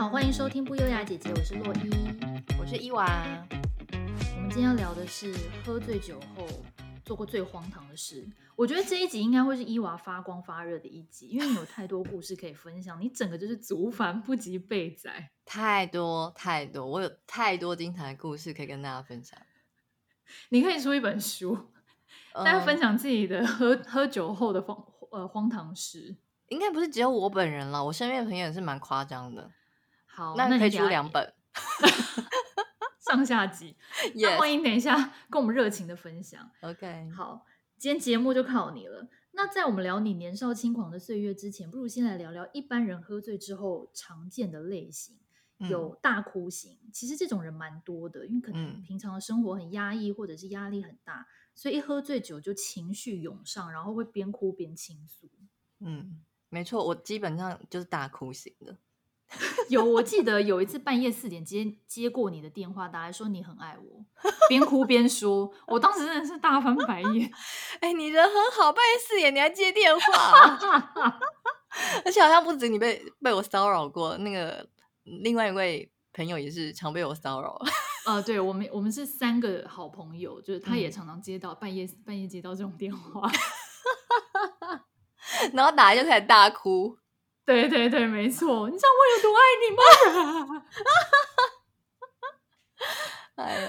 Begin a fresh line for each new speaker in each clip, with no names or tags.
家好，欢迎收听不优雅姐姐，我是洛伊，
我是伊娃。
我们今天要聊的是喝醉酒后做过最荒唐的事。我觉得这一集应该会是伊娃发光发热的一集，因为你有太多故事可以分享，你整个就是族繁不及备载，
太多太多，我有太多精彩的故事可以跟大家分享。
你可以出一本书，大家分享自己的喝喝酒后的荒呃荒唐事。
应该不是只有我本人了，我身边的朋友也是蛮夸张的。
好，
那你可以出两本，
上下集。那欢迎等一下跟我们热情的分享。
OK，
好，今天节目就靠你了。那在我们聊你年少轻狂的岁月之前，不如先来聊聊一般人喝醉之后常见的类型。有大哭型，嗯、其实这种人蛮多的，因为可能平常的生活很压抑，或者是压力很大，所以一喝醉酒就情绪涌上，然后会边哭边倾诉。
嗯。没错，我基本上就是大哭型的。
有，我记得有一次半夜四点接接过你的电话，打来说你很爱我，边哭边说，我当时真的是大翻白眼。
哎，你人很好，半夜四点你还接电话，而且好像不止你被被我骚扰过，那个另外一位朋友也是常被我骚扰。
啊、呃，对，我们我们是三个好朋友，就是他也常常接到、嗯、半夜半夜接到这种电话。
然后打来就开始大哭，
对对对，没错，你知道我有多爱你吗？
哎呦，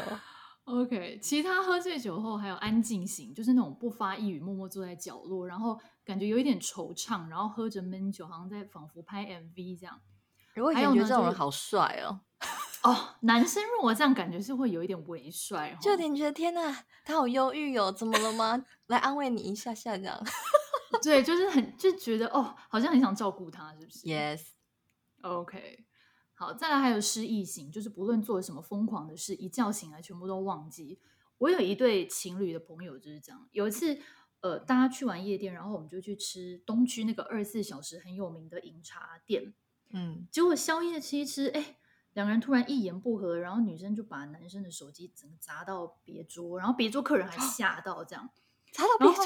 OK，其他喝醉酒后还有安静型，就是那种不发一语，默默坐在角落，然后感觉有一点惆怅，然后喝着闷酒，好像在仿佛拍 MV 这样。
我还有觉得这种人好帅哦。
哦，男生如果这样，感觉是会有一点微帅，
就有点觉得天哪，他好忧郁哦，怎么了吗？来安慰你一下下这样。
对，就是很就觉得哦，好像很想照顾他，是不是
？Yes，OK，okay.
好，再来还有失忆型，就是不论做了什么疯狂的事，一觉醒来全部都忘记。我有一对情侣的朋友就是这样。有一次，呃，大家去完夜店，然后我们就去吃东区那个二十四小时很有名的饮茶店，
嗯，
结果宵夜吃一吃，哎，两个人突然一言不合，然后女生就把男生的手机整个砸到别桌，然后别桌客人还吓到，这样
砸到别桌。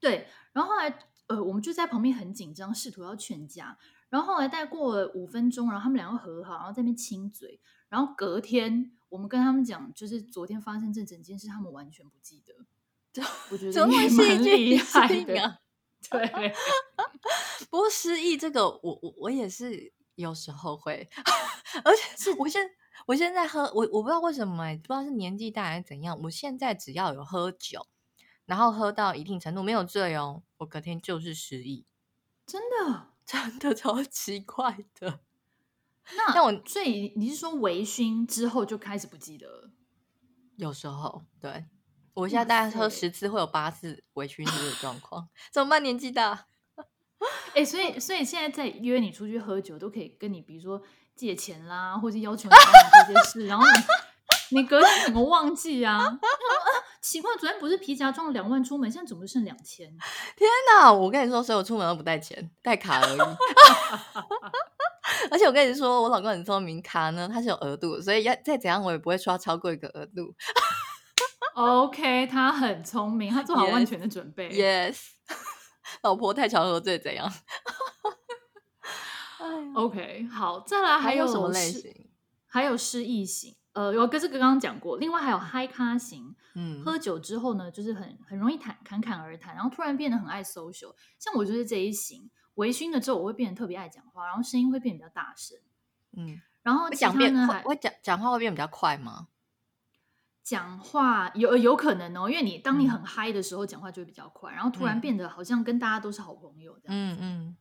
对，然后后来，呃，我们就在旁边很紧张，试图要劝架。然后后来大概过了五分钟，然后他们两个和好，然后在那边亲嘴。然后隔天，我们跟他们讲，就是昨天发生这整件事，他们完全不记得。我觉得蛮厉害的。对，
不过失忆这个，我我我也是有时候会，而且是我现我现在喝，我我不知道为什么，不知道是年纪大还是怎样，我现在只要有喝酒。然后喝到一定程度没有醉哦，我隔天就是失忆，
真的
真的超奇怪的。
那那我所以你是说微醺之后就开始不记得了？
有时候对，我现在大概喝十次会有八次微醺的状况，怎么办？年纪大，
哎、欸，所以所以现在在约你出去喝酒，都可以跟你比如说借钱啦，或者要求你做这些事，然后你你隔天怎么忘记啊？奇怪，昨天不是皮夹装了两万出门，现在怎么剩两千？
天哪！我跟你说，所以我出门都不带钱，带卡而已。而且我跟你说，我老公很聪明，卡呢它是有额度，所以要再怎样我也不会刷超过一个额度。
OK，他很聪明，他做好万全的准备。
Yes，, yes. 老婆太常喝醉怎样
？OK，好，再来还有
什么类型？
还有失忆型。呃，有跟这个刚刚讲过，另外还有嗨咖型，
嗯，
喝酒之后呢，就是很很容易谈侃侃而谈，然后突然变得很爱 social。像我就是这一型，微醺了之后我会变得特别爱讲话，然后声音会变得比较大声，
嗯，
然后讲变
会会讲讲话会变得比较快吗？
讲话有有可能哦，因为你当你很嗨的时候，讲话就会比较快，然后突然变得好像跟大家都是好朋友这样子，
嗯嗯。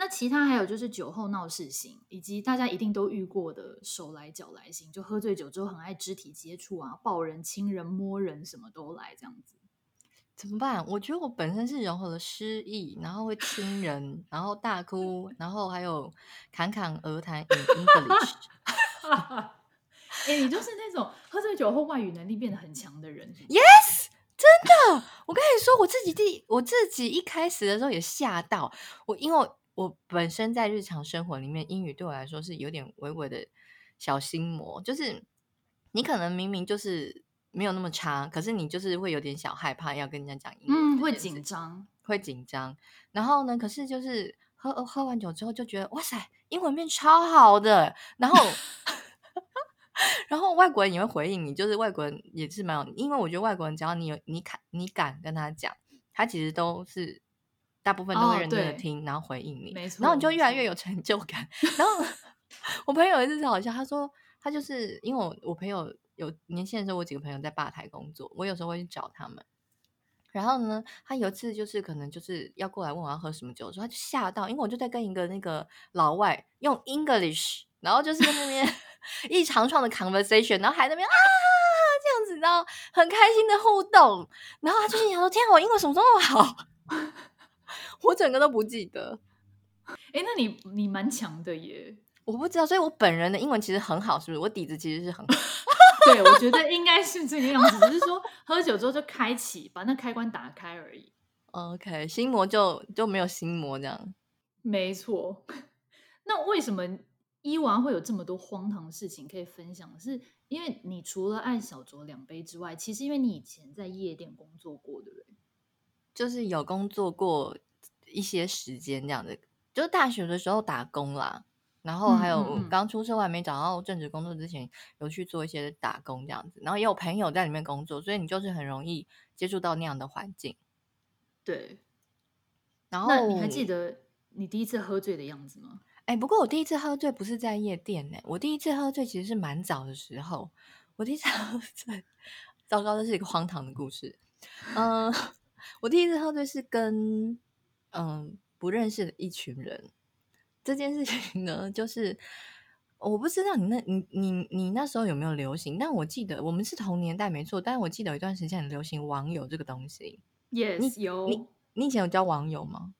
那其他还有就是酒后闹事型，以及大家一定都遇过的手来脚来型，就喝醉酒之后很爱肢体接触啊，抱人、亲人、摸人，什么都来这样子。
怎么办？我觉得我本身是融合了失忆，然后会亲人，然后大哭，然后还有侃侃而谈 in English。哎、
欸，你就是那种喝醉酒后外语能力变得很强的人。
Yes，真的。我跟你说，我自己第我自己一开始的时候也吓到我，因为。我本身在日常生活里面，英语对我来说是有点微微的小心魔，就是你可能明明就是没有那么差，可是你就是会有点小害怕要跟人家讲英语，
嗯，会紧张，
会紧张。然后呢，可是就是喝喝完酒之后就觉得哇塞，英文变超好的，然后。然后外国人也会回应你，就是外国人也是蛮有，因为我觉得外国人只要你有你敢你敢跟他讲，他其实都是大部分都会认真的听，哦、然后回应你，
没错，
然后你就越来越有成就感。然后我朋友有一次好笑，他说他就是因为我我朋友有年轻的时候，我几个朋友在吧台工作，我有时候会去找他们。然后呢，他有一次就是可能就是要过来问我要喝什么酒的时候，他就吓到，因为我就在跟一个那个老外用 English，然后就是在那边。一长串的 conversation，然后还在那边啊这样子，然后很开心的互动，然后他就心想说：“天啊，我英文什么这么好？”我整个都不记得。
哎，那你你蛮强的耶！
我不知道，所以我本人的英文其实很好，是不是？我底子其实是很好。
对，我觉得应该是这个样子，只是说喝酒之后就开启，把那开关打开而已。
OK，心魔就就没有心魔这样。
没错。那为什么？伊娃会有这么多荒唐的事情可以分享，是因为你除了爱小酌两杯之外，其实因为你以前在夜店工作过，对不对？
就是有工作过一些时间这样子，就是大学的时候打工啦，然后还有刚出社会还没找到正职工作之前，有去做一些打工这样子，然后也有朋友在里面工作，所以你就是很容易接触到那样的环境。
对，然后你还记得你第一次喝醉的样子吗？
哎，不过我第一次喝醉不是在夜店呢，我第一次喝醉其实是蛮早的时候。我第一次喝醉，糟糕，这是一个荒唐的故事。嗯，我第一次喝醉是跟嗯不认识的一群人。这件事情呢，就是我不知道你那你你你那时候有没有流行，但我记得我们是同年代没错，但是我记得有一段时间很流行网友这个东西。
Yes，
你
有
你你以前有交网友吗？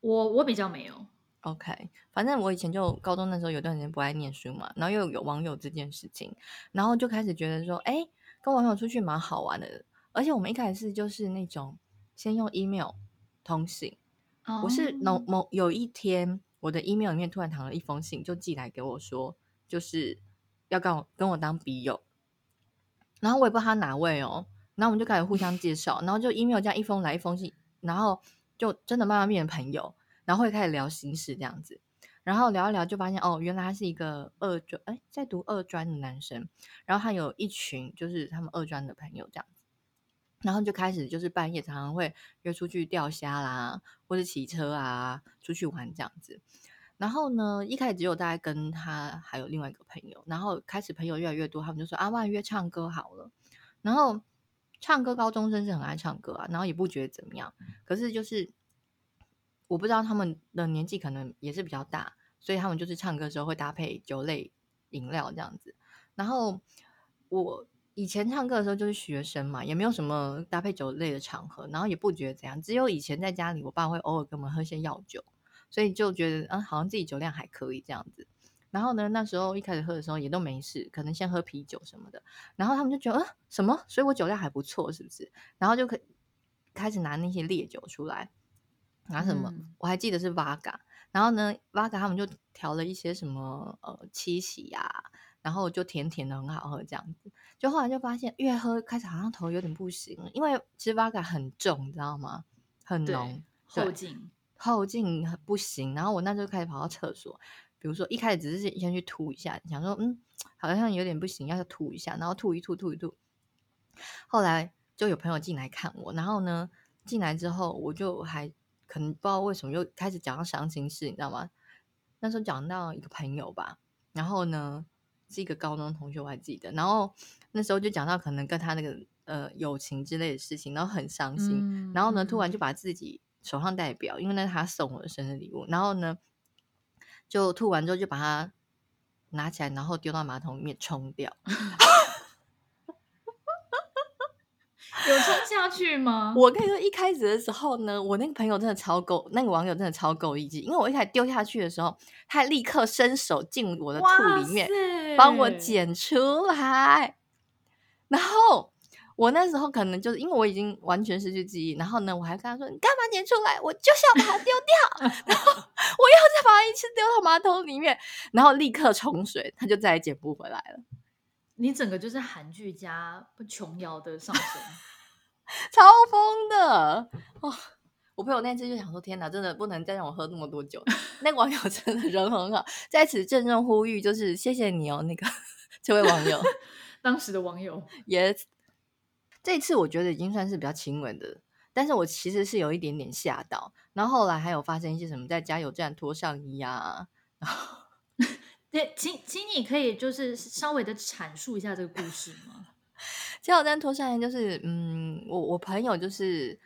我我比较没有。
OK，反正我以前就高中那时候有段时间不爱念书嘛，然后又有网友这件事情，然后就开始觉得说，哎，跟网友出去蛮好玩的。而且我们一开始就是那种先用 email 通信。Oh. 我是某某有一天，我的 email 里面突然躺了一封信，就寄来给我说，就是要跟我跟我当笔友。然后我也不知道他哪位哦，然后我们就开始互相介绍，然后就 email 这样一封来一封信，然后就真的慢慢变成朋友。然后会开始聊心事这样子，然后聊一聊就发现哦，原来他是一个二专哎，在读二专的男生，然后他有一群就是他们二专的朋友这样子，然后就开始就是半夜常常会约出去钓虾啦，或者骑车啊出去玩这样子。然后呢，一开始只有大概跟他还有另外一个朋友，然后开始朋友越来越多，他们就说啊，万约唱歌好了。然后唱歌，高中生是很爱唱歌啊，然后也不觉得怎么样，可是就是。我不知道他们的年纪可能也是比较大，所以他们就是唱歌的时候会搭配酒类饮料这样子。然后我以前唱歌的时候就是学生嘛，也没有什么搭配酒类的场合，然后也不觉得怎样。只有以前在家里，我爸会偶尔给我们喝些药酒，所以就觉得嗯，好像自己酒量还可以这样子。然后呢，那时候一开始喝的时候也都没事，可能先喝啤酒什么的。然后他们就觉得嗯，什么？所以我酒量还不错，是不是？然后就可开始拿那些烈酒出来。拿什么？嗯、我还记得是 Vaga，然后呢，Vaga 他们就调了一些什么呃七喜呀，然后就甜甜的很好喝这样子。就后来就发现越喝开始好像头有点不行，因为其实 Vaga 很重，你知道吗？很浓，
后劲
后劲很不行。然后我那时候开始跑到厕所，比如说一开始只是先去吐一下，想说嗯好像有点不行，要吐一下，然后吐一吐吐一吐。后来就有朋友进来看我，然后呢进来之后我就还。可能不知道为什么又开始讲到伤心事，你知道吗？那时候讲到一个朋友吧，然后呢是一个高中同学，我还记得。然后那时候就讲到可能跟他那个呃友情之类的事情，然后很伤心。嗯、然后呢，突然就把自己手上戴表，因为那是他送我的生日礼物。然后呢，就吐完之后就把它拿起来，然后丢到马桶里面冲掉。
有冲下去吗？
我跟你说，一开始的时候呢，我那个朋友真的超够，那个网友真的超够义气，因为我一开始丢下去的时候，他立刻伸手进我的吐里面，帮我捡出来。然后我那时候可能就是因为我已经完全失去记忆，然后呢，我还跟他说：“你干嘛捡出来？我就是要把它丢掉。”然后我又再把它一次丢到马桶里面，然后立刻冲水，他就再也捡不回来了。
你整个就是韩剧加琼瑶的上身。
超疯的哦！我我朋友那次就想说：“天哪，真的不能再让我喝那么多酒。”那个网友真的人很好，在此郑重呼吁，就是谢谢你哦，那个这位网友，
当时的网友
也、yes、这次我觉得已经算是比较亲吻的，但是我其实是有一点点吓到。然后后来还有发生一些什么，在加油站脱上衣啊，然后
对，请请你可以就是稍微的阐述一下这个故事吗？
加油站脱下来就是，嗯，我我朋友就是。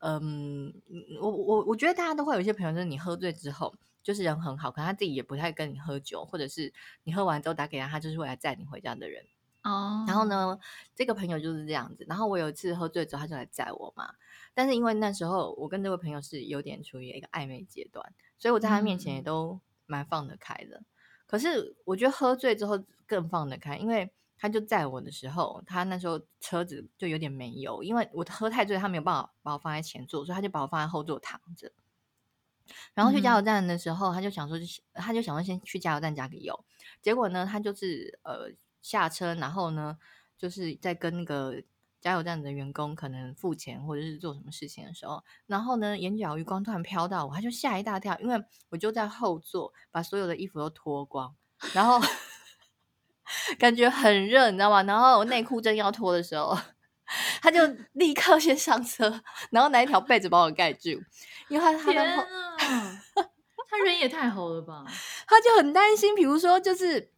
嗯，我我我觉得大家都会有一些朋友，就是你喝醉之后，就是人很好，可能他自己也不太跟你喝酒，或者是你喝完之后打给他，他就是会来载你回家的人。哦。然后呢，这个朋友就是这样子。然后我有一次喝醉之后，他就来载我嘛。但是因为那时候我跟这位朋友是有点处于一个暧昧阶段，所以我在他面前也都蛮放得开的。嗯。可是我觉得喝醉之后更放得开，因为。他就载我的时候，他那时候车子就有点没油，因为我喝太醉，他没有办法把我放在前座，所以他就把我放在后座躺着。然后去加油站的时候，嗯、他就想说，他就想说先去加油站加个油。结果呢，他就是呃下车，然后呢，就是在跟那个加油站的员工可能付钱或者是做什么事情的时候，然后呢，眼角余光突然飘到我，他就吓一大跳，因为我就在后座，把所有的衣服都脱光，然后。感觉很热，你知道吗？然后我内裤正要脱的时候，他就立刻先上车，然后拿一条被子把我盖住，因为他他的
天啊，他人也太好了吧？
他就很担心，比如说就是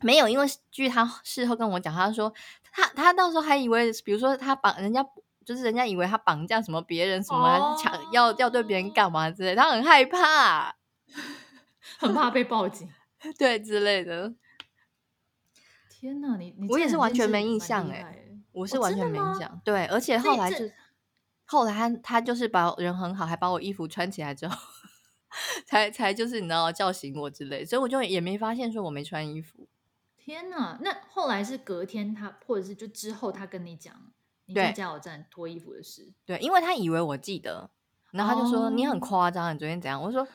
没有，因为据他事后跟我讲，他说他他到时候还以为，比如说他绑人家，就是人家以为他绑架什么别人什么，抢要要对别人干嘛之类，他很害怕，
很怕被报警，
对之类的。
天呐，你你
我也是完全没印象哎，我是完全没印象。对，而且后来就后来他他就是把人很好，还把我衣服穿起来之后，才才就是你知道叫醒我之类，所以我就也没发现说我没穿衣服。
天呐，那后来是隔天他或者是就之后他跟你讲你在加油站脱衣服的事。
对，因为他以为我记得，然后他就说、哦、你很夸张，你昨天怎样？我说。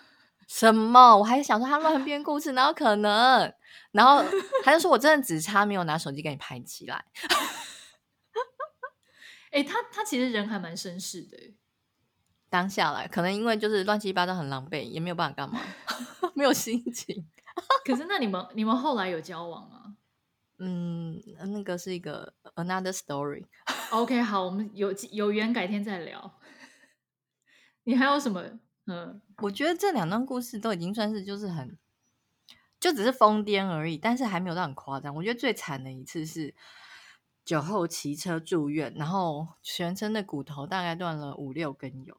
什么？我还想说他乱编故事，哪有可能？然后 他就说我真的只差没有拿手机给你拍起来。
哎、欸，他他其实人还蛮绅士的。
当下来，可能因为就是乱七八糟很狼狈，也没有办法干嘛，没有心情。
可是那你们你们后来有交往吗？
嗯，那个是一个 another story。
OK，好，我们有有缘改天再聊。你还有什么？嗯，
我觉得这两段故事都已经算是就是很，就只是疯癫而已，但是还没有到很夸张。我觉得最惨的一次是酒后骑车住院，然后全身的骨头大概断了五六根有。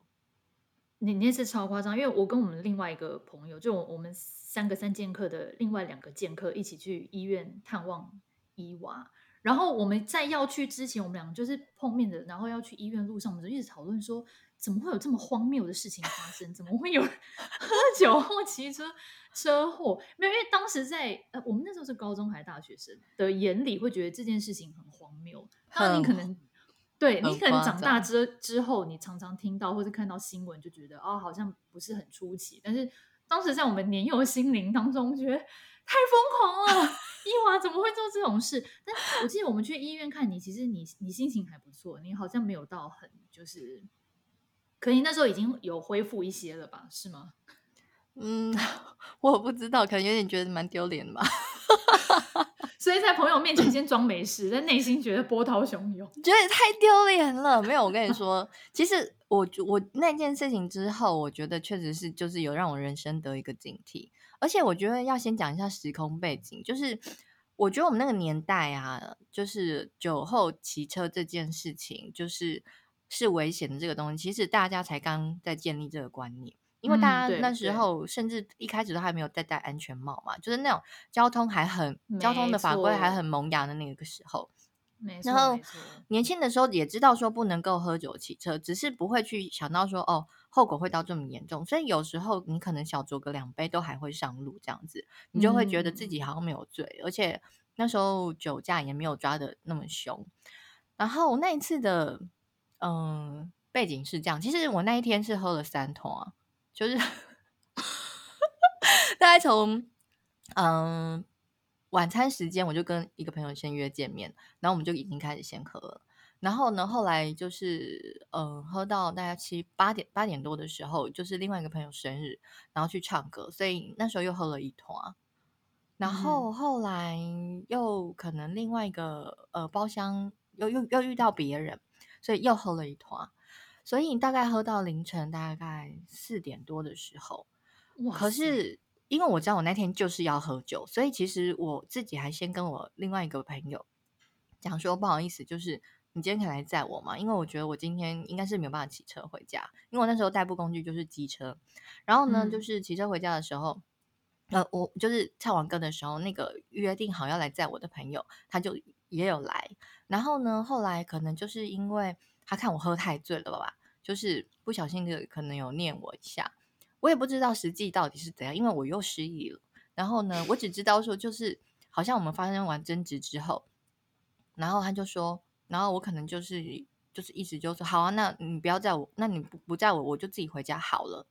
你那次超夸张，因为我跟我们另外一个朋友，就我们三个三剑客的另外两个剑客一起去医院探望伊娃，然后我们在要去之前，我们两个就是碰面的，然后要去医院路上，我们就一直讨论说。怎么会有这么荒谬的事情发生？怎么会有人 喝酒后骑车车祸？没有，因为当时在呃，我们那时候是高中还是大学生的眼里，会觉得这件事情很荒谬。当然，你可能对你可能长大之之后，你常常听到或者看到新闻，就觉得哦，好像不是很出奇。但是当时在我们年幼的心灵当中，觉得太疯狂了。伊娃怎么会做这种事？但我记得我们去医院看你，其实你你心情还不错，你好像没有到很就是。可你那时候已经有恢复一些了吧？是吗？
嗯，我不知道，可能有点觉得蛮丢脸吧。
所以在朋友面前先装没事，但内心觉得波涛汹涌，
觉得太丢脸了。没有，我跟你说，其实我我那件事情之后，我觉得确实是就是有让我人生得一个警惕。而且我觉得要先讲一下时空背景，就是我觉得我们那个年代啊，就是酒后骑车这件事情，就是。是危险的这个东西，其实大家才刚在建立这个观念，因为大家那时候甚至一开始都还没有戴戴安全帽嘛，就是那种交通还很交通的法规还很萌芽的那个时候。然后年轻的时候也知道说不能够喝酒骑车，只是不会去想到说哦后果会到这么严重，所以有时候你可能小酌个两杯都还会上路这样子，你就会觉得自己好像没有醉，嗯、而且那时候酒驾也没有抓的那么凶。然后那一次的。嗯，背景是这样。其实我那一天是喝了三桶啊，就是 大概从嗯晚餐时间，我就跟一个朋友先约见面，然后我们就已经开始先喝了。然后呢，后来就是呃，喝到大概七八点八点多的时候，就是另外一个朋友生日，然后去唱歌，所以那时候又喝了一桶啊。然后后来又可能另外一个呃包厢又又又遇到别人，所以又喝了一团。所以大概喝到凌晨大概四点多的时候，可是因为我知道我那天就是要喝酒，所以其实我自己还先跟我另外一个朋友讲说，不好意思，就是。你今天可以来载我吗？因为我觉得我今天应该是没有办法骑车回家，因为我那时候代步工具就是机车。然后呢，嗯、就是骑车回家的时候，呃，我就是唱完歌的时候，那个约定好要来载我的朋友，他就也有来。然后呢，后来可能就是因为他看我喝太醉了吧，就是不小心的可能有念我一下，我也不知道实际到底是怎样，因为我又失忆了。然后呢，我只知道说就是好像我们发生完争执之后，然后他就说。然后我可能就是就是意思就是说好啊，那你不要在我，那你不不载我，我就自己回家好了，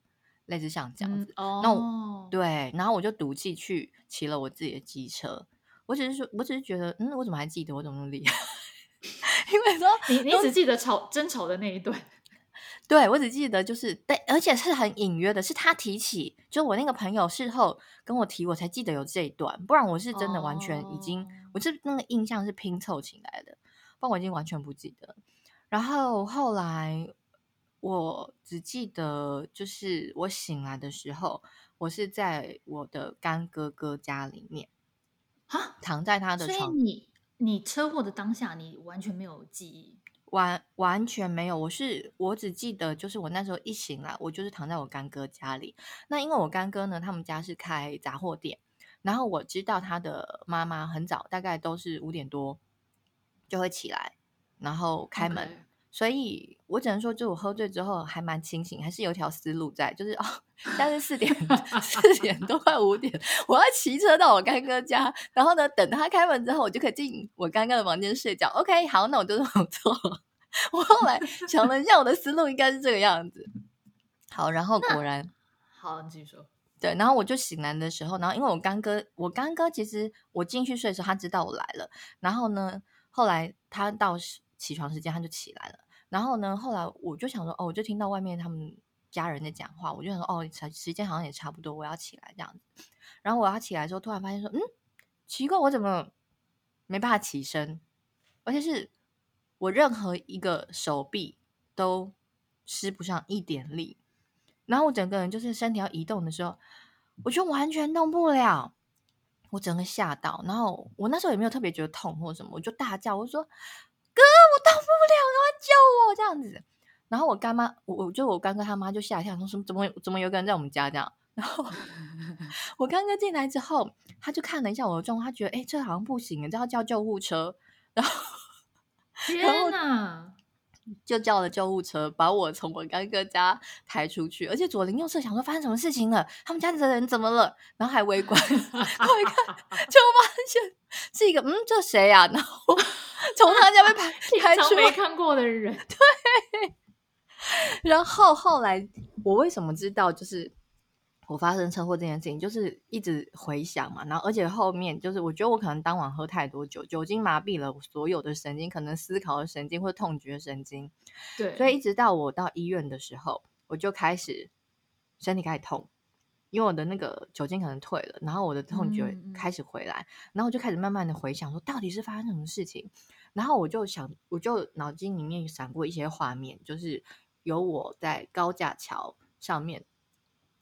类似像这样子。
嗯、哦，
那我对，然后我就赌气去骑了我自己的机车。我只是说，我只是觉得，嗯，我怎么还记得？我怎么那么厉害？因为说
你你只记得吵争吵的那一段。
对，我只记得就是对，而且是很隐约的，是他提起，就我那个朋友事后跟我提，我才记得有这一段，不然我是真的完全已经，哦、我是那个印象是拼凑起来的。不然我已经完全不记得。然后后来，我只记得就是我醒来的时候，我是在我的干哥哥家里面，
哈，
躺在他的床。
所以你你车祸的当下，你完全没有记忆，
完完全没有。我是我只记得，就是我那时候一醒来，我就是躺在我干哥家里。那因为我干哥呢，他们家是开杂货店，然后我知道他的妈妈很早，大概都是五点多。就会起来，然后开门，Okay. 所以我只能说，就我喝醉之后还蛮清醒，还是有一条思路在，就是哦，但是四点 四点都快五点，我要骑车到我干哥家，然后呢，等他开门之后，我就可以进我干哥的房间睡觉。OK，好，那我就这么做。我后来想了一下，我的思路应该是这个样子。好，然后果然，
好，你继续说。
对，然后我就醒来的时候，然后因为我干哥，我干哥其实我进去睡的时候，他知道我来了，然后呢。后来他到起床时间，他就起来了。然后呢，后来我就想说，哦，我就听到外面他们家人在讲话，我就想说，哦，时间好像也差不多，我要起来这样子。然后我要起来的时候，突然发现说，嗯，奇怪，我怎么没办法起身？而且是我任何一个手臂都施不上一点力。然后我整个人就是身体要移动的时候，我就完全动不了。我整个吓到，然后我那时候也没有特别觉得痛或什么，我就大叫，我说：“哥，我动不了，你要救我！”这样子，然后我干妈，我我就我干哥他妈就吓一跳，说什么怎么怎么有个人在我们家这样？然后 我干哥进来之后，他就看了一下我的状况，他觉得哎，这好像不行，这要叫救护车。然后
天哪！
就叫了救护车，把我从我干哥家抬出去，而且左邻右舍想说发生什么事情了，他们家的人怎么了？然后还围观，我一看就发现是一个嗯，这谁呀、啊？然后从他家被拍 拍出
没看过的人，
对。然后后来我为什么知道？就是。我发生车祸这件事情，就是一直回想嘛，然后而且后面就是我觉得我可能当晚喝太多酒，酒精麻痹了所有的神经，可能思考的神经或痛觉神经，
对，
所以一直到我到医院的时候，我就开始身体开始痛，因为我的那个酒精可能退了，然后我的痛觉开始回来，嗯嗯，然后我就开始慢慢的回想说到底是发生什么事情，然后我就想，我就脑筋里面闪过一些画面，就是有我在高架桥上面。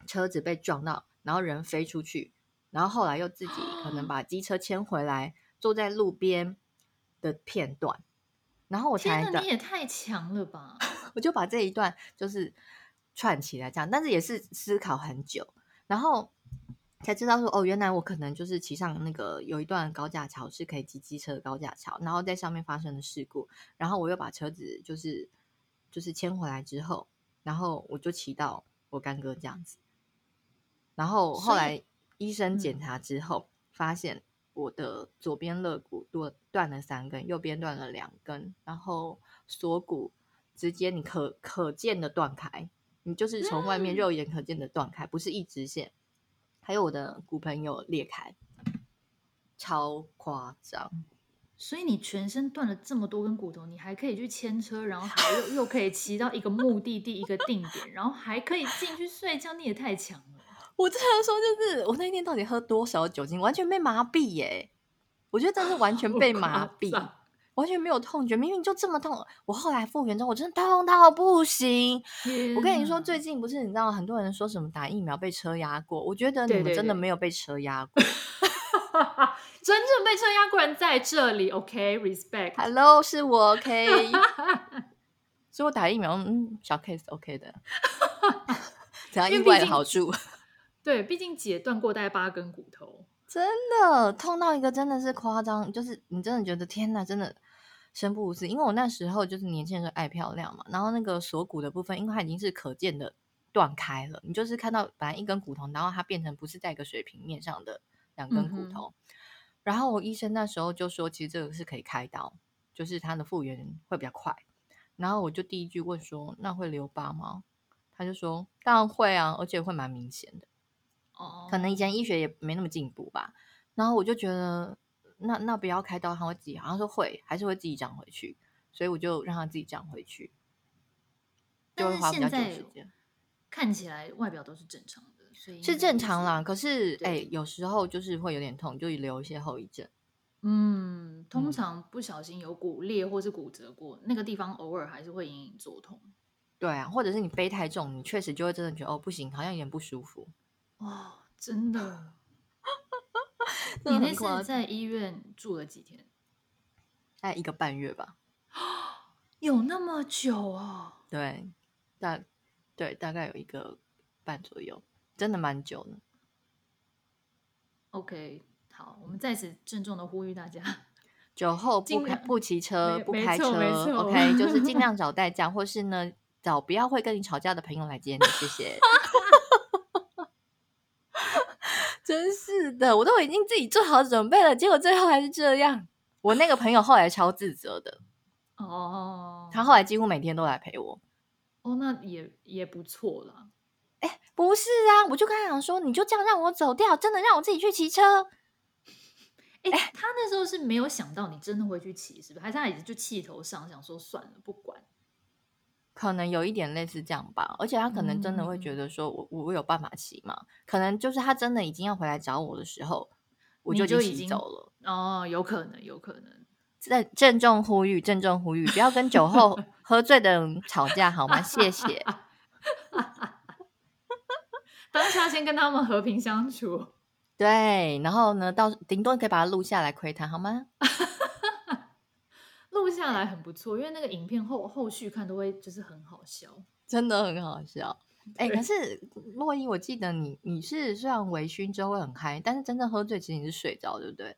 车子被撞到，然后人飞出去，然后后来又自己可能把机车牵回来，坐在路边的片段，然后我才
天哪，你也太强了吧！
我就把这一段就是串起来这样，但是也是思考很久，然后才知道说哦，原来我可能就是骑上那个有一段高架桥是可以骑机车的高架桥，然后在上面发生了事故，然后我又把车子就是就是牵回来之后，然后我就骑到我干哥这样子。然后后来医生检查之后，发现我的左边肋骨断断了三根，右边断了两根，然后锁骨直接你可可见的断开，你就是从外面肉眼可见的断开，不是一直线。还有我的骨盆有裂开，超夸张。
所以你全身断了这么多根骨头，你还可以去牵车，然后还又又可以骑到一个目的地一个定点，然后还可以进去睡觉，你也太强了。
我只能说，就是我那天到底喝多少酒精，完全被麻痹耶！我觉得真的是完全被麻痹，完全没有痛觉，明明就这么痛。我后来复原之后，我真的痛到不行。我跟你说，最近不是你知道很多人说什么打疫苗被车压过，我觉得你们真的没有被车压过。对对对
真正被车压过人在这里，OK，respect。
Hello，是我 OK，所以我打疫苗，嗯，小 case OK 的，只要意外的好处。
对，毕竟姐断过大概八根骨头，
真的痛到一个真的是夸张，就是你真的觉得天哪，真的生不如死。因为我那时候就是年轻人爱漂亮嘛，然后那个锁骨的部分，因为它已经是可见的断开了，你就是看到本来一根骨头，然后它变成不是在一个水平面上的两根骨头。嗯然后我医生那时候就说，其实这个是可以开刀，就是它的复原会比较快。然后我就第一句问说：“那会留疤吗？”他就说：“当然会啊，而且会蛮明显的。”哦，可能以前医学也没那么进步吧。然后我就觉得，那那不要开刀，他会自己好像说会，还是会自己长回去。所以我就让他自己长回去，就会花比较久时间。
看起来外表都是正常的。
是正常啦，可是哎、欸，有时候就是会有点痛，就留一些后遗症。
嗯，通常不小心有骨裂或是骨折过，那个地方偶尔还是会隐隐作痛。
对啊，或者是你背太重，你确实就会真的觉得哦，不行，好像有点不舒服。
哦，真的。你那次在医院住了几天？
大概一个半月吧。
有那么久哦？
对，大对大概有一个半左右。真的蛮久的。
OK，好，我们在此郑重的呼吁大家：
酒后不开不骑车，不开车。OK，就是尽量 找代驾，或是呢找不要会跟你吵架的朋友来接你。谢谢。真是的，我都已经自己做好准备了，结果最后还是这样。我那个朋友后来超自责的。哦，他后来几乎每天都来陪我。
哦，那也也不错啦。
哎，不是啊，我就跟他讲说，你就这样让我走掉，真的让我自己去骑车。
哎，他那时候是没有想到你真的会去骑，是不是？还是他也就气头上想说算了，不管。
可能有一点类似这样吧，而且他可能真的会觉得说我、嗯、我有办法骑嘛？可能就是他真的已经要回来找我的时候，我就已经走了。
哦，有可能，有可能。
在郑重呼吁，郑重呼吁，不要跟酒后 喝醉的人吵架好吗？谢谢。
当下先跟他们和平相处，
对，然后呢，到顶多可以把它录下来窥探，好吗？
录下来很不错，因为那个影片后后续看都会就是很好笑，
真的很好笑。哎，可是洛伊，我记得你你是虽然微醺之后会很嗨，但是真正喝醉其实你是睡着，对不对？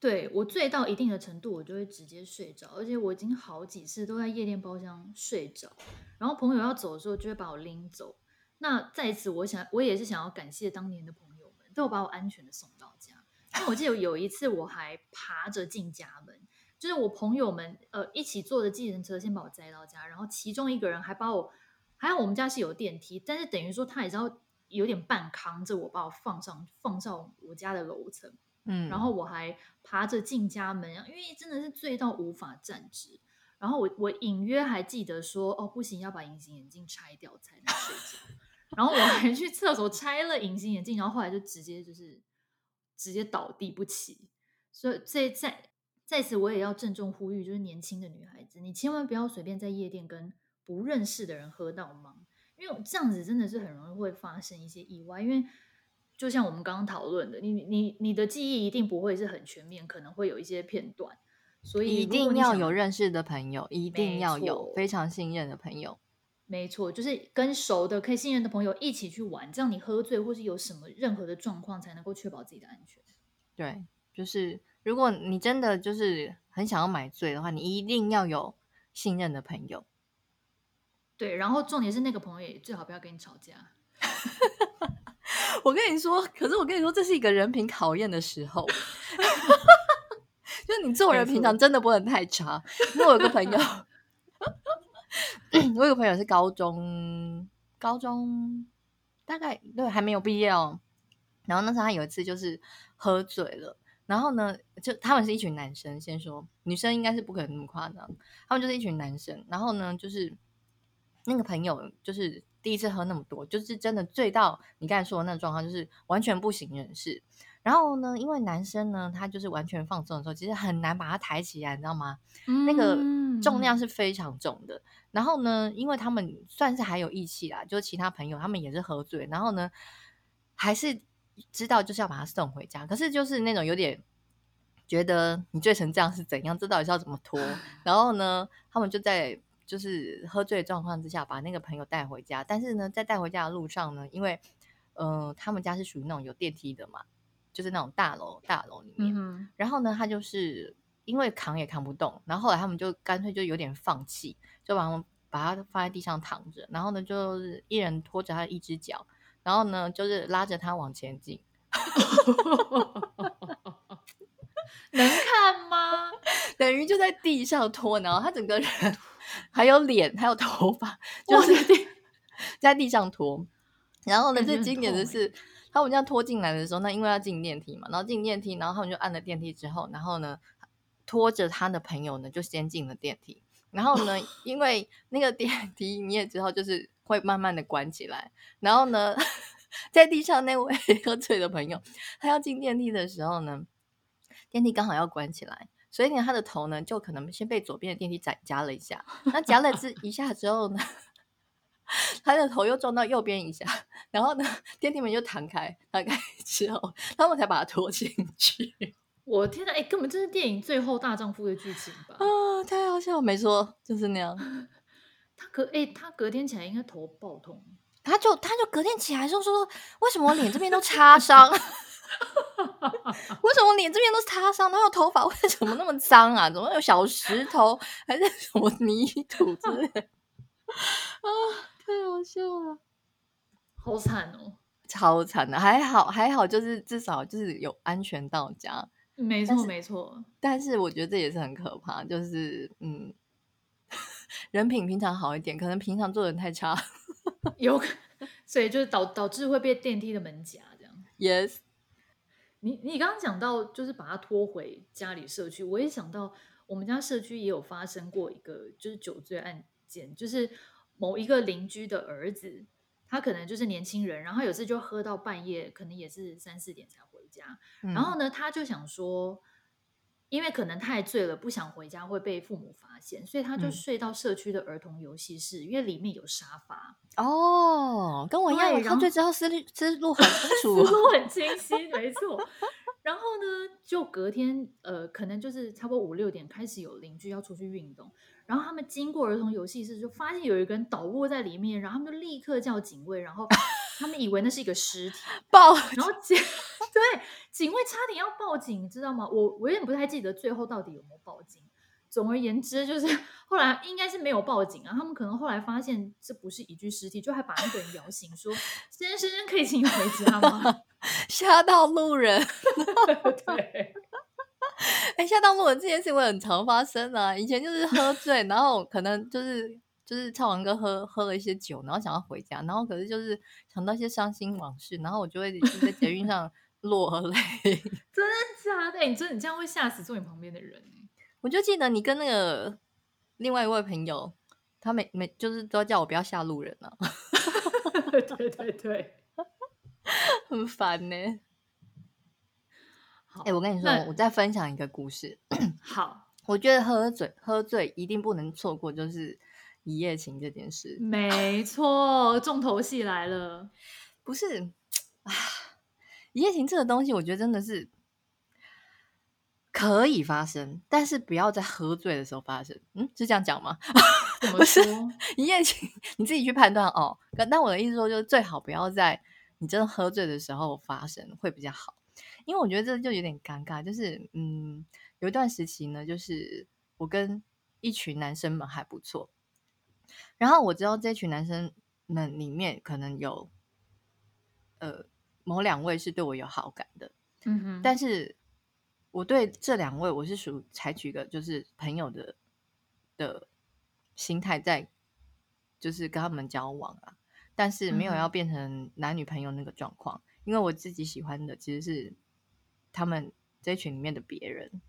对，我醉到一定的程度，我就会直接睡着，而且我已经好几次都在夜店包厢睡着，然后朋友要走的时候就会把我拎走。那在此，我想我也是想要感谢当年的朋友们，都有把我安全的送到家。因为我记得有一次，我还爬着进家门，就是我朋友们呃一起坐着计程车先把我载到家，然后其中一个人还把我，还好我们家是有电梯，但是等于说他也知道有点半扛着我把我放上放上我家的楼层，嗯，然后我还爬着进家门，因为真的是醉到无法站直，然后我我隐约还记得说哦不行，要把隐形眼镜拆掉才能睡觉。然后我还去厕所拆了隐形眼镜，然后后来就直接就是直接倒地不起。所以在在在此，我也要郑重呼吁，就是年轻的女孩子，你千万不要随便在夜店跟不认识的人喝到茫，因为这样子真的是很容易会发生一些意外。因为就像我们刚刚讨论的，你你你的记忆一定不会是很全面，可能会有一些片段，所以
一定要有认识的朋友，一定要有非常信任的朋友。
没错，就是跟熟的、可以信任的朋友一起去玩，这样你喝醉或是有什么任何的状况，才能够确保自己的安全。
对，就是如果你真的就是很想要买醉的话，你一定要有信任的朋友。
对，然后重点是那个朋友也最好不要跟你吵架。
我跟你说，可是我跟你说，这是一个人品考验的时候 就是你做人平常真的不能太差。因为我有个朋友。我有个朋友是高中，高中大概对还没有毕业哦。然后那时候他有一次就是喝醉了，然后呢，就他们是一群男生，先说女生应该是不可能那么夸张，他们就是一群男生。然后呢，就是那个朋友就是第一次喝那么多，就是真的醉到你刚才说的那个状况，就是完全不省人事。然后呢，因为男生呢，他就是完全放松的时候，其实很难把他抬起来，你知道吗？嗯、那个重量是非常重的。然后呢，因为他们算是还有义气啦，就是其他朋友他们也是喝醉，然后呢，还是知道就是要把他送回家。可是就是那种有点觉得你醉成这样是怎样？这到底是要怎么拖？然后呢，他们就在就是喝醉的状况之下把那个朋友带回家。但是呢，在带回家的路上呢，因为呃，他们家是属于那种有电梯的嘛。就是那种大楼，大楼里面。嗯、然后呢，他就是因为扛也扛不动，然后后来他们就干脆就有点放弃，就把他把他放在地上躺着，然后呢，就是一人拖着他一只脚，然后呢，就是拉着他往前进。
能看吗？
等于就在地上拖，然后他整个人 还有脸，还有头发，就是地在地上拖。然后呢，最经典的是。他们这样拖进来的时候，那因为要进电梯嘛，然后进电梯，然后他们就按了电梯之后，然后呢，拖着他的朋友呢就先进了电梯，然后呢，因为那个电 梯你也知道，就是会慢慢的关起来，然后呢，在地上那位喝醉的朋友，他要进电梯的时候呢，电梯刚好要关起来，所以呢，他的头呢就可能先被左边的电梯夹夹了一下，那夹了之一下之后呢。他的头又撞到右边一下，然后呢，电梯门又弹开，弹开 之后，他们才把他拖进去。
我天哪，哎，根本就是电影《最后大丈夫》的剧情吧？
啊，太好笑，没错，就是那样。
他隔哎，他隔天起来应该头爆痛。
他就他就隔天起来就说：“为什么我脸这边都擦伤？为什么我脸这边都是擦伤？然后头发为什么那么脏啊？怎么有小石头还是什么泥土之类的？”啊，太好笑了，
好惨哦，
超惨的，还好还好，就是至少就是有安全到家，
没错没错。
但是我觉得这也是很可怕，就是嗯，人品平常好一点，可能平常做人太差，
有，所以就是导导致会被电梯的门夹这样。
Yes，
你你刚刚讲到就是把他拖回家里社区，我也想到我们家社区也有发生过一个就是酒醉案件。就是某一个邻居的儿子，他可能就是年轻人，然后有次就喝到半夜，可能也是三四点才回家。嗯、然后呢，他就想说，因为可能太醉了，不想回家会被父母发现，所以他就睡到社区的儿童游戏室，嗯、因为里面有沙发。
哦，跟我一样，喝醉之后思路思路很清 楚，
思路很清晰，没错。然后呢，就隔天，呃，可能就是差不多五六点开始有邻居要出去运动。然后他们经过儿童游戏室，就发现有一个人倒卧在里面，然后他们就立刻叫警卫，然后 他们以为那是一个尸体，
报，
然后警 对警卫差点要报警，你知道吗？我我有点不太记得最后到底有没有报警。总而言之，就是后来应该是没有报警啊，他们可能后来发现这不是一具尸体，就还把那个人摇醒，说：“先生，可以请你回家吗？”
吓到路人，
对。
哎，吓到路人这件事会很常发生啊！以前就是喝醉，然后可能就是就是唱完歌喝喝了一些酒，然后想要回家，然后可是就是想到一些伤心往事，然后我就会就在捷运上落泪。
真的假的？你真的你这样会吓死坐你旁边的人。
我就记得你跟那个另外一位朋友，他每每就是都叫我不要吓路人啊。
对 对对，
很烦呢。哎、欸，我跟你
说，
我再分享一个故事。
好，
我觉得喝醉喝醉一定不能错过，就是一夜情这件事。
没错，重头戏来了。
不是啊，一夜情这个东西，我觉得真的是可以发生，但是不要在喝醉的时候发生。嗯，是这样讲吗？
怎么说？
一夜情你自己去判断哦。但我的意思说，就是最好不要在你真的喝醉的时候发生，会比较好。因为我觉得这就有点尴尬，就是嗯，有一段时期呢，就是我跟一群男生们还不错，然后我知道这群男生们里面可能有呃某两位是对我有好感的，嗯哼，但是我对这两位我是属于采取一个就是朋友的的心态在，就是跟他们交往啊，但是没有要变成男女朋友那个状况，因为我自己喜欢的其实是。他们这群里面的别人。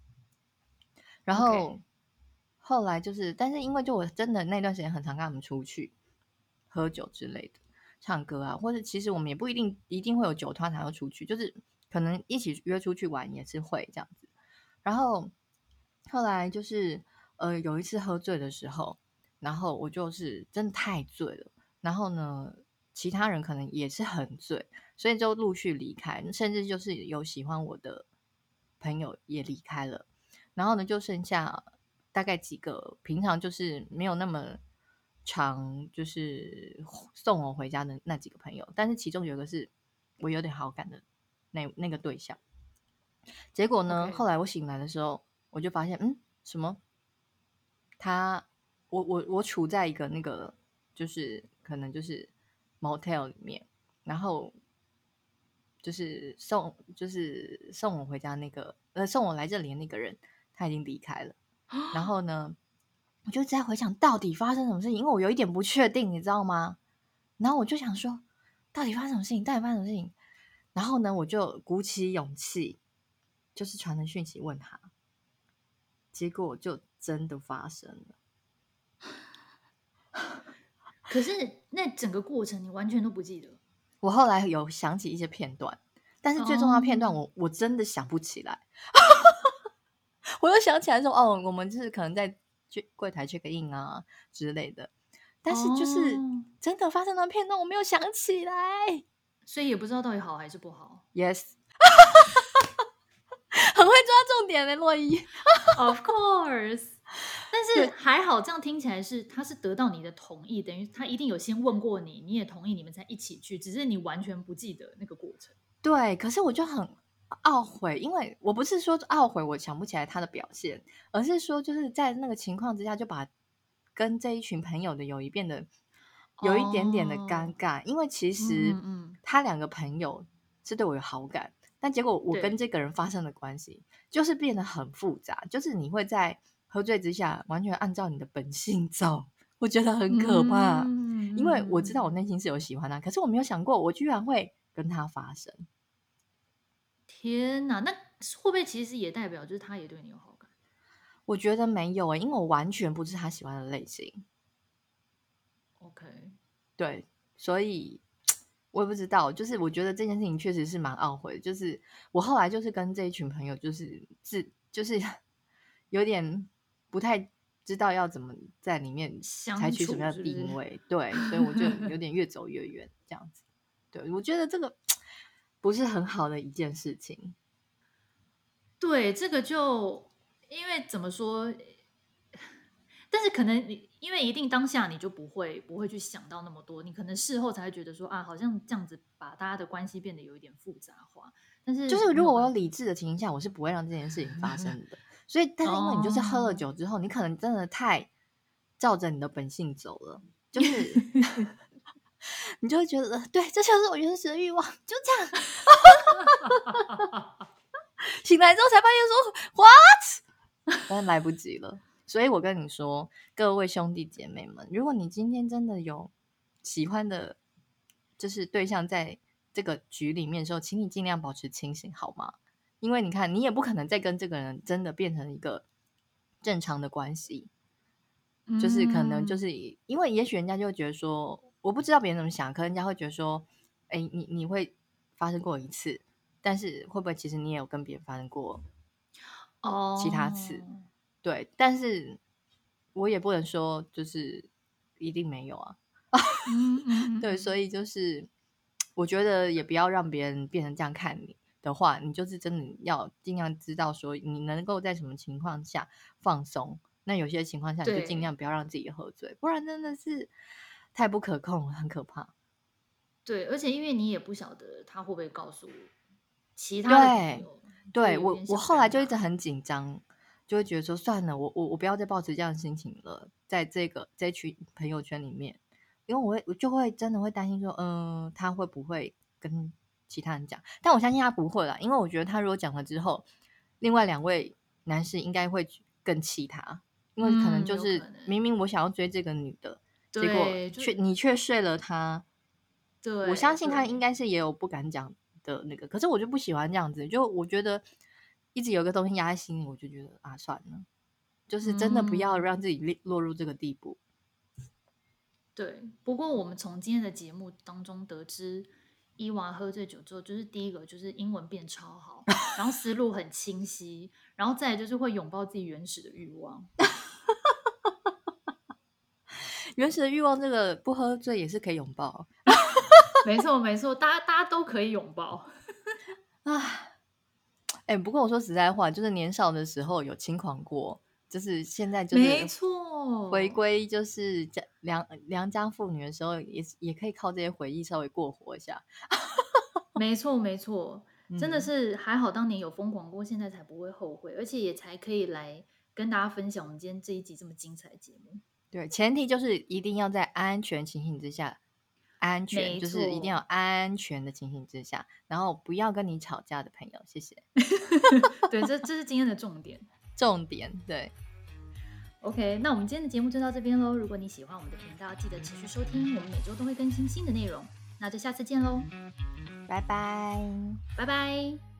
然后.后来就是，但是因为就我真的那段时间很常跟他们出去喝酒之类的，唱歌啊，或者其实我们也不一定一定会有酒托才会出去，就是可能一起约出去玩也是会这样子。然后后来就是呃有一次喝醉的时候，然后我就是真的太醉了，然后呢其他人可能也是很醉，所以就陆续离开，甚至就是有喜欢我的朋友也离开了。然后呢，就剩下大概几个平常就是没有那么常，就是送我回家的那几个朋友。但是其中有一个是我有点好感的那那个对象。结果呢.后来我醒来的时候，我就发现，嗯，什么？他，我我我处在一个那个，就是可能就是 motel 里面，然后就是送就是送我回家那个呃送我来这里的那个人。他已经离开了，然后呢，我就在回想到底发生什么事情，因为我有一点不确定，你知道吗？然后我就想说，到底发生什么事情？到底发生什么事情？然后呢，我就鼓起勇气，就是传了讯息问他，结果就真的发生了。
可是那整个过程你完全都不记得？
我后来有想起一些片段，但是最重要的片段我，我、oh. 我真的想不起来。我又想起来说，哦，我们就是可能在去柜台 check in 啊之类的，但是就是真的发生的片段我没有想起来，
所以也不知道到底好还是不好。
Yes，很会抓重点的洛伊
，Of course，但是还好，这样听起来是他是得到你的同意，等于他一定有先问过你，你也同意，你们才一起去，只是你完全不记得那个过程。
对，可是我就很。懊悔，因为我不是说懊悔，我想不起来他的表现，而是说就是在那个情况之下，就把跟这一群朋友的友谊变得有一点点的尴尬。哦、因为其实他两个朋友是对我有好感，嗯嗯，但结果我跟这个人发生的关系就是变得很复杂，就是你会在喝醉之下完全按照你的本性走，我觉得很可怕。嗯、因为我知道我内心是有喜欢他，可是我没有想过我居然会跟他发生。
天哪，那会不会其实也代表就是他也对你有好感？
我觉得没有诶，因为我完全不是他喜欢的类型。
OK，
对，所以 我也不知道，就是我觉得这件事情确实是蛮懊悔的。就是我后来就是跟这一群朋友，就是自就是有点不太知道要怎么在里面采取什么样的定 位，是是对，所以我就有点越走越远这样子。对，我觉得这个。不是很好的一件事情。
对，这个就因为怎么说？但是可能你因为一定当下你就不会不会去想到那么多，你可能事后才会觉得说啊，好像这样子把大家的关系变得有一点复杂化。但是
就是如果我有理智的情况下，我是不会让这件事情发 生的。所以，但是因为你就是喝了酒之后，哦、你可能真的太照着你的本性走了，就是。你就会觉得，对，这就是我原始的欲望，就这样。醒来之后才发现说，what？但来不及了。所以我跟你说，各位兄弟姐妹们，如果你今天真的有喜欢的，就是对象在这个局里面的时候，请你尽量保持清醒，好吗？因为你看，你也不可能再跟这个人真的变成一个正常的关系，就是可能就是因为也许人家就会觉得说。我不知道别人怎么想，可能人家会觉得说，哎，你你会发生过一次，但是会不会其实你也有跟别人发生过哦其他次？Oh. 对，但是我也不能说就是一定没有啊。Mm hmm. 对，所以就是我觉得也不要让别人变成这样看你的话，你就是真的要尽量知道说你能够在什么情况下放松。那有些情况下你就尽量不要让自己喝醉，不然真的是。太不可控，很可怕。
对，而且因为你也不晓得他会不会告诉其他。
对，对我，我后来就一直很紧张，就会觉得说算了，我我我不要再抱持这样的心情了，在这个这群朋友圈里面，因为我会我就会真的会担心说，嗯、呃，他会不会跟其他人讲？但我相信他不会啦，因为我觉得他如果讲了之后，另外两位男士应该会更气他，因为可能就是明明我想要追这个女的。结果却你却睡了他，
对，
我相信他应该是也有不敢讲的那个，可是我就不喜欢这样子，就我觉得一直有个东西压在心里，我就觉得啊，算了，就是真的不要让自己落入这个地步。
嗯、对，不过我们从今天的节目当中得知，伊娃喝醉酒之后，就是第一个就是英文变超好，然后思路很清晰，然后再来就是会拥抱自己原始的欲望。
原始的欲望，这个不喝醉也是可以拥抱。
没错，没错，大家大家都可以拥抱。
啊，哎，不过我说实在话，就是年少的时候有轻狂过，就是现在就是
没错，
回归就是良良良家妇女的时候，也也可以靠这些回忆稍微过活一下。
没错，没错，真的是还好，当年有疯狂过，现在才不会后悔，而且也才可以来跟大家分享我们今天这一集这么精彩的节目。
对，前提就是一定要在安全情形之下。安全就是一定要安全的情形之下，然后不要跟你吵架的朋友，谢谢。
对，这这是今天的重点，
重点对。
OK，那我们今天的节目就到这边喽。如果你喜欢我们的频道，记得持续收听，我们每周都会更新新的内容。那就下次见喽，
拜拜，
拜拜。